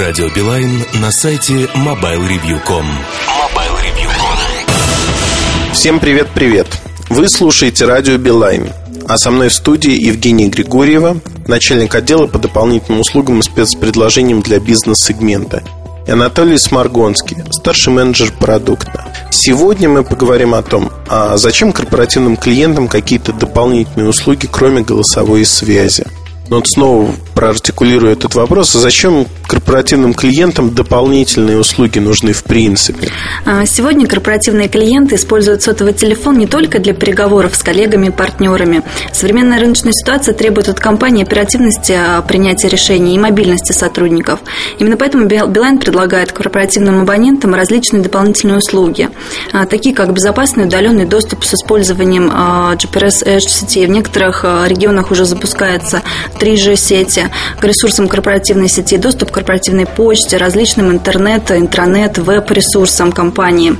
Радио Билайн на сайте mobilereview.com MobileReview.com Всем привет-привет! Вы слушаете Радио Билайн, а со мной в студии Евгения Григорьева, начальник отдела по дополнительным услугам и спецпредложениям для бизнес-сегмента – и Анатолий Сморгонский, старший менеджер продукта. Сегодня мы поговорим о том, а зачем корпоративным клиентам какие-то дополнительные услуги, кроме голосовой связи. Но вот снова проартикулирую этот вопрос. Зачем корпоративным клиентам дополнительные услуги нужны в принципе? А, сегодня корпоративные клиенты используют сотовый телефон не только для переговоров с коллегами и партнерами. Современная рыночная ситуация требует от компании оперативности а, принятия решений и мобильности сотрудников. Именно поэтому Билайн предлагает корпоративным абонентам различные дополнительные услуги, а, такие как безопасный удаленный доступ с использованием GPS Edge сетей. В некоторых регионах уже запускается 3G сети, к ресурсам корпоративной сети, доступ к корпоративной почте, различным интернет, интранет, веб-ресурсам компании.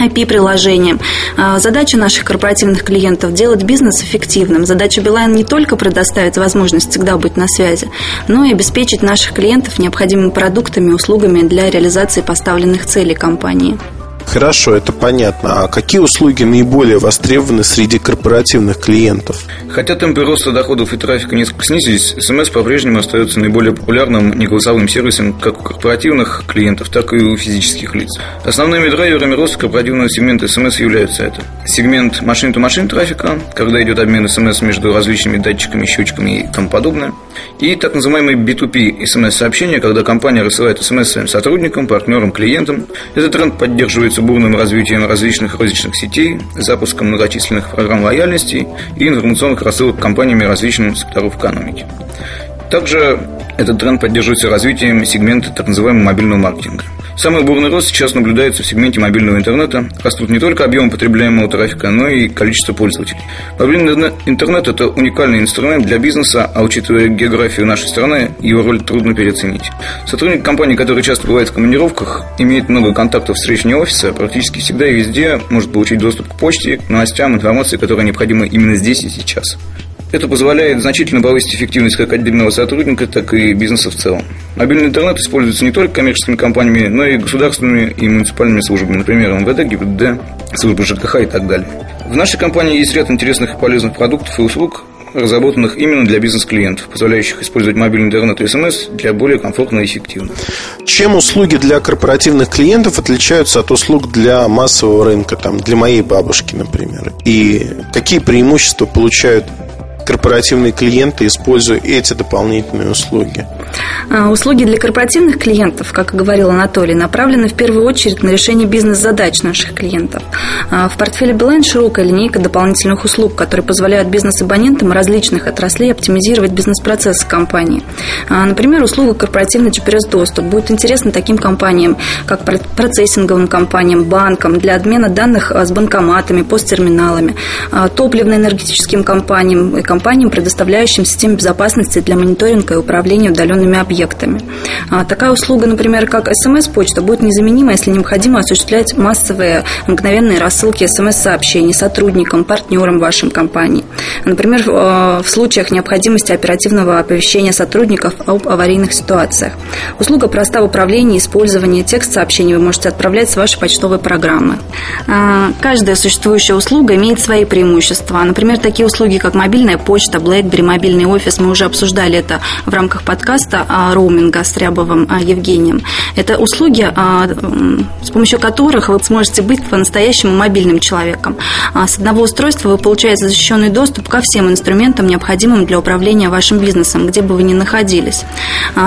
IP-приложением. А, задача наших корпоративных клиентов – делать бизнес эффективным. Задача Билайн не только предоставить возможность всегда быть на связи, но и обеспечить наших клиентов необходимыми продуктами и услугами для реализации поставленных целей компании. Хорошо, это понятно. А какие услуги наиболее востребованы среди корпоративных клиентов? Хотя темпы роста доходов и трафика несколько снизились, СМС по-прежнему остается наиболее популярным неголосовым сервисом как у корпоративных клиентов, так и у физических лиц. Основными драйверами роста корпоративного сегмента СМС являются это сегмент машин-то-машин трафика, когда идет обмен СМС между различными датчиками, счетчиками и тому подобное, и так называемые B2P СМС-сообщения, когда компания рассылает СМС своим сотрудникам, партнерам, клиентам. Этот тренд поддерживается бурным развитием различных розничных сетей, запуском многочисленных программ лояльности и информационных рассылок компаниями различным секторов экономики. Также этот тренд поддерживается развитием сегмента так называемого мобильного маркетинга. Самый бурный рост сейчас наблюдается в сегменте мобильного интернета. Растут не только объем потребляемого трафика, но и количество пользователей. Мобильный интернет – это уникальный инструмент для бизнеса, а учитывая географию нашей страны, его роль трудно переоценить. Сотрудник компании, который часто бывает в командировках, имеет много контактов с вне офиса, практически всегда и везде может получить доступ к почте, к новостям, информации, которая необходима именно здесь и сейчас. Это позволяет значительно повысить эффективность как отдельного сотрудника, так и бизнеса в целом. Мобильный интернет используется не только коммерческими компаниями, но и государственными и муниципальными службами, например, МВД, ГИБДД, службы ЖКХ и так далее. В нашей компании есть ряд интересных и полезных продуктов и услуг, разработанных именно для бизнес-клиентов, позволяющих использовать мобильный интернет и СМС для более комфортно и эффективно. Чем услуги для корпоративных клиентов отличаются от услуг для массового рынка, там, для моей бабушки, например? И какие преимущества получают корпоративные клиенты, используя эти дополнительные услуги? А, услуги для корпоративных клиентов, как говорил Анатолий, направлены в первую очередь на решение бизнес-задач наших клиентов. А, в портфеле Билайн широкая линейка дополнительных услуг, которые позволяют бизнес-абонентам различных отраслей оптимизировать бизнес-процессы компании. А, например, услуга корпоративный GPS-доступ будет интересна таким компаниям, как процессинговым компаниям, банкам для обмена данных с банкоматами, посттерминалами, топливно-энергетическим компаниям и компаниям, предоставляющим системы безопасности для мониторинга и управления удаленными объектами. А, такая услуга, например, как смс-почта, будет незаменима, если необходимо осуществлять массовые мгновенные рассылки смс-сообщений сотрудникам, партнерам вашей компании. Например, в э, случаях необходимости оперативного оповещения сотрудников об аварийных ситуациях. Услуга проста в управлении и использовании текст-сообщений вы можете отправлять с вашей почтовой программы. А, каждая существующая услуга имеет свои преимущества. Например, такие услуги, как мобильная почта, BlackBerry, мобильный офис, мы уже обсуждали это в рамках подкаста о роуминга с Рябовым а, Евгением. Это услуги, а, с помощью которых вы сможете быть по-настоящему мобильным человеком. А, с одного устройства вы получаете защищенный доступ ко всем инструментам, необходимым для управления вашим бизнесом, где бы вы ни находились.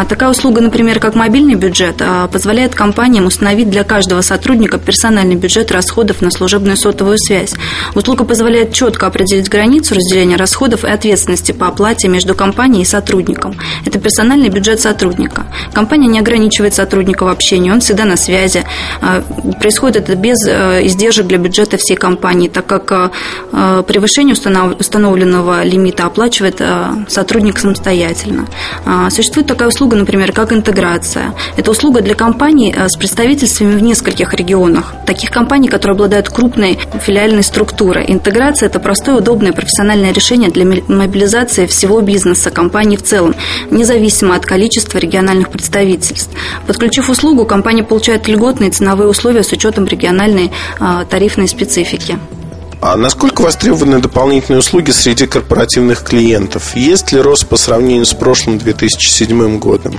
Такая услуга, например, как мобильный бюджет, позволяет компаниям установить для каждого сотрудника персональный бюджет расходов на служебную сотовую связь. Услуга позволяет четко определить границу разделения расходов и ответственности по оплате между компанией и сотрудником. Это персональный бюджет сотрудника. Компания не ограничивает сотрудника в общении, он всегда на связи. А, происходит это без э, издержек для бюджета всей компании, так как э, э, превышение установленного лимита оплачивает сотрудник самостоятельно. А, существует такая услуга, например, как интеграция. Это услуга для компаний с представительствами в нескольких регионах. Таких компаний, которые обладают крупной филиальной структурой. Интеграция – это простое, удобное профессиональное решение для мобилизации всего бизнеса, компании в целом, независимо от количества региональных представительств. Подключив услугу, компания получает льготные ценовые условия с учетом региональной а, тарифной специфики. А насколько востребованы дополнительные услуги среди корпоративных клиентов? Есть ли рост по сравнению с прошлым 2007 годом?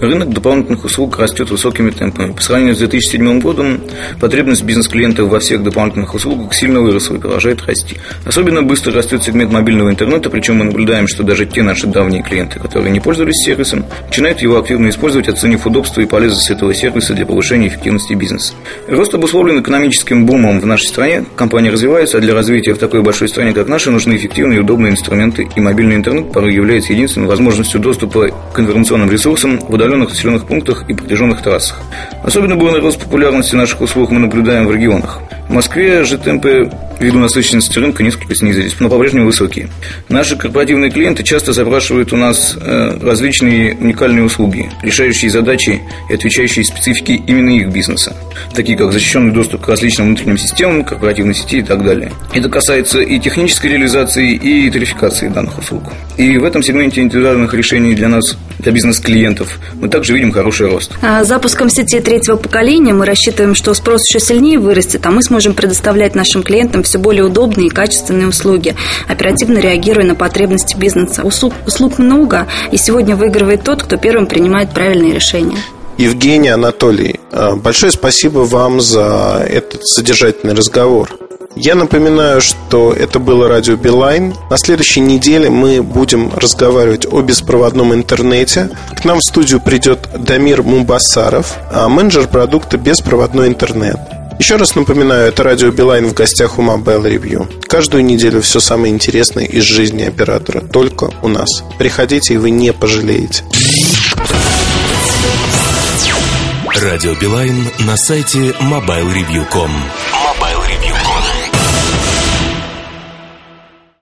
Рынок дополнительных услуг растет высокими темпами. По сравнению с 2007 годом потребность бизнес-клиентов во всех дополнительных услугах сильно выросла и продолжает расти. Особенно быстро растет сегмент мобильного интернета, причем мы наблюдаем, что даже те наши давние клиенты, которые не пользовались сервисом, начинают его активно использовать, оценив удобство и полезность этого сервиса для повышения эффективности бизнеса. Рост обусловлен экономическим бумом в нашей стране. Компания развивается, а для развития в такой большой стране, как наша, нужны эффективные и удобные инструменты, и мобильный интернет порой является единственной возможностью доступа к информационным ресурсам в удаленных населенных пунктах и протяженных трассах. Особенно бурный рост популярности наших услуг мы наблюдаем в регионах. В Москве же темпы ввиду насыщенности рынка несколько снизились, но по-прежнему высокие. Наши корпоративные клиенты часто запрашивают у нас э, различные уникальные услуги, решающие задачи и отвечающие специфике именно их бизнеса, такие как защищенный доступ к различным внутренним системам, корпоративной сети и так далее. Это касается и технической реализации, и тарификации данных услуг. И в этом сегменте индивидуальных решений для нас, для бизнес-клиентов, мы также видим хороший рост. А запуском сети третьего поколения мы рассчитываем, что спрос еще сильнее вырастет, а мы сможем предоставлять нашим клиентам все более удобные и качественные услуги, оперативно реагируя на потребности бизнеса. Услуг, услуг много, и сегодня выигрывает тот, кто первым принимает правильные решения. Евгений Анатолий, э, большое спасибо вам за этот содержательный разговор. Я напоминаю, что это было радио Билайн. На следующей неделе мы будем разговаривать о беспроводном интернете. К нам в студию придет Дамир Мумбасаров, а менеджер продукта «Беспроводной интернет». Еще раз напоминаю, это радио Билайн в гостях у Mobile Review. Каждую неделю все самое интересное из жизни оператора только у нас. Приходите, и вы не пожалеете. Радио Билайн на сайте mobilereview.com.